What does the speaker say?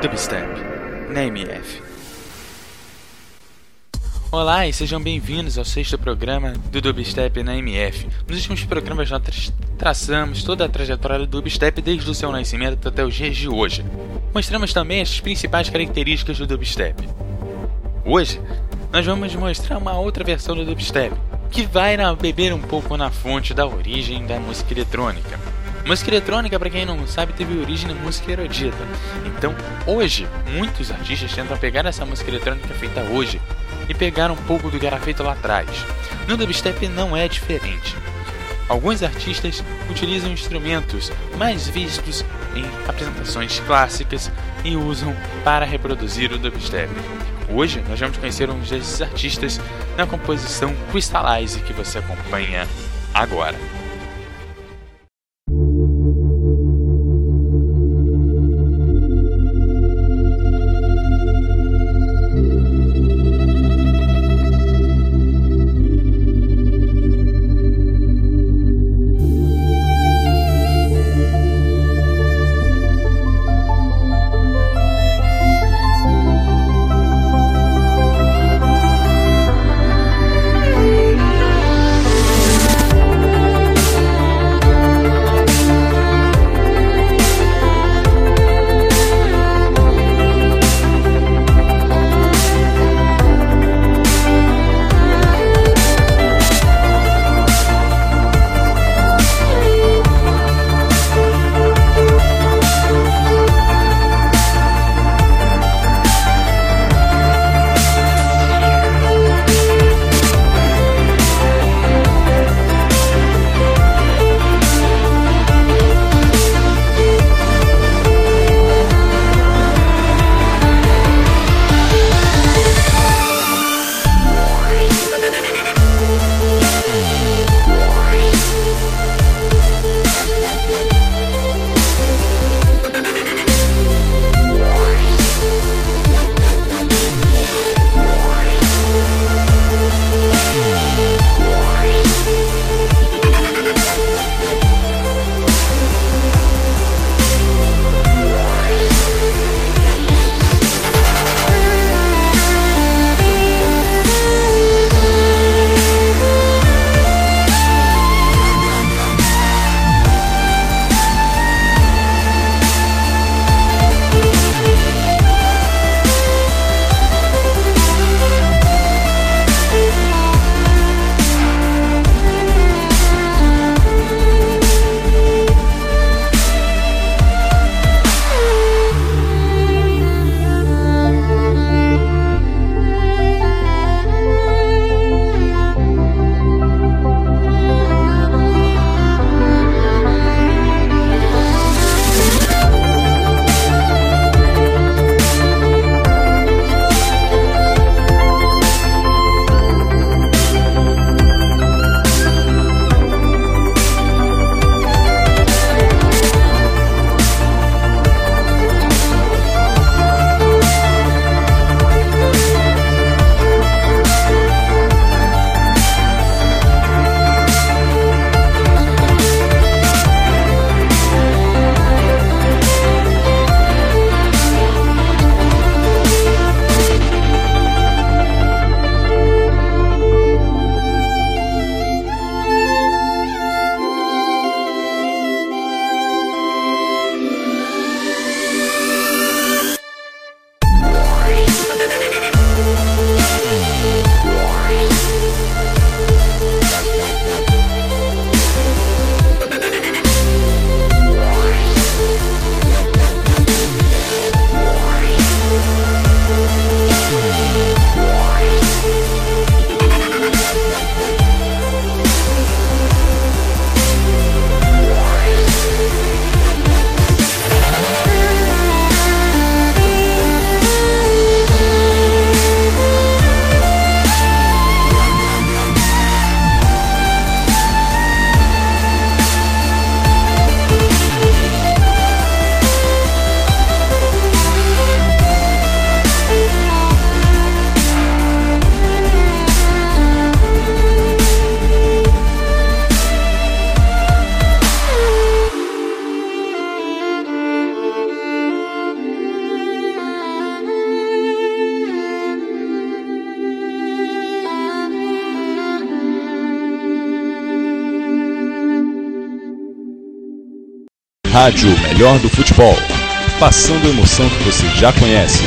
Dubstep na MF. Olá e sejam bem-vindos ao sexto programa do Dubstep na MF. Nos últimos programas nós traçamos toda a trajetória do Dubstep desde o seu nascimento até os dias de hoje. Mostramos também as principais características do Dubstep. Hoje nós vamos mostrar uma outra versão do Dubstep, que vai beber um pouco na fonte da origem da música eletrônica. Música eletrônica, para quem não sabe, teve origem na música erudita. Então, hoje, muitos artistas tentam pegar essa música eletrônica feita hoje e pegar um pouco do que era feito lá atrás. No dubstep não é diferente. Alguns artistas utilizam instrumentos mais vistos em apresentações clássicas e usam para reproduzir o dubstep. Hoje nós vamos conhecer um desses artistas na composição Crystallize que você acompanha agora. Rádio Melhor do Futebol. Passando a emoção que você já conhece.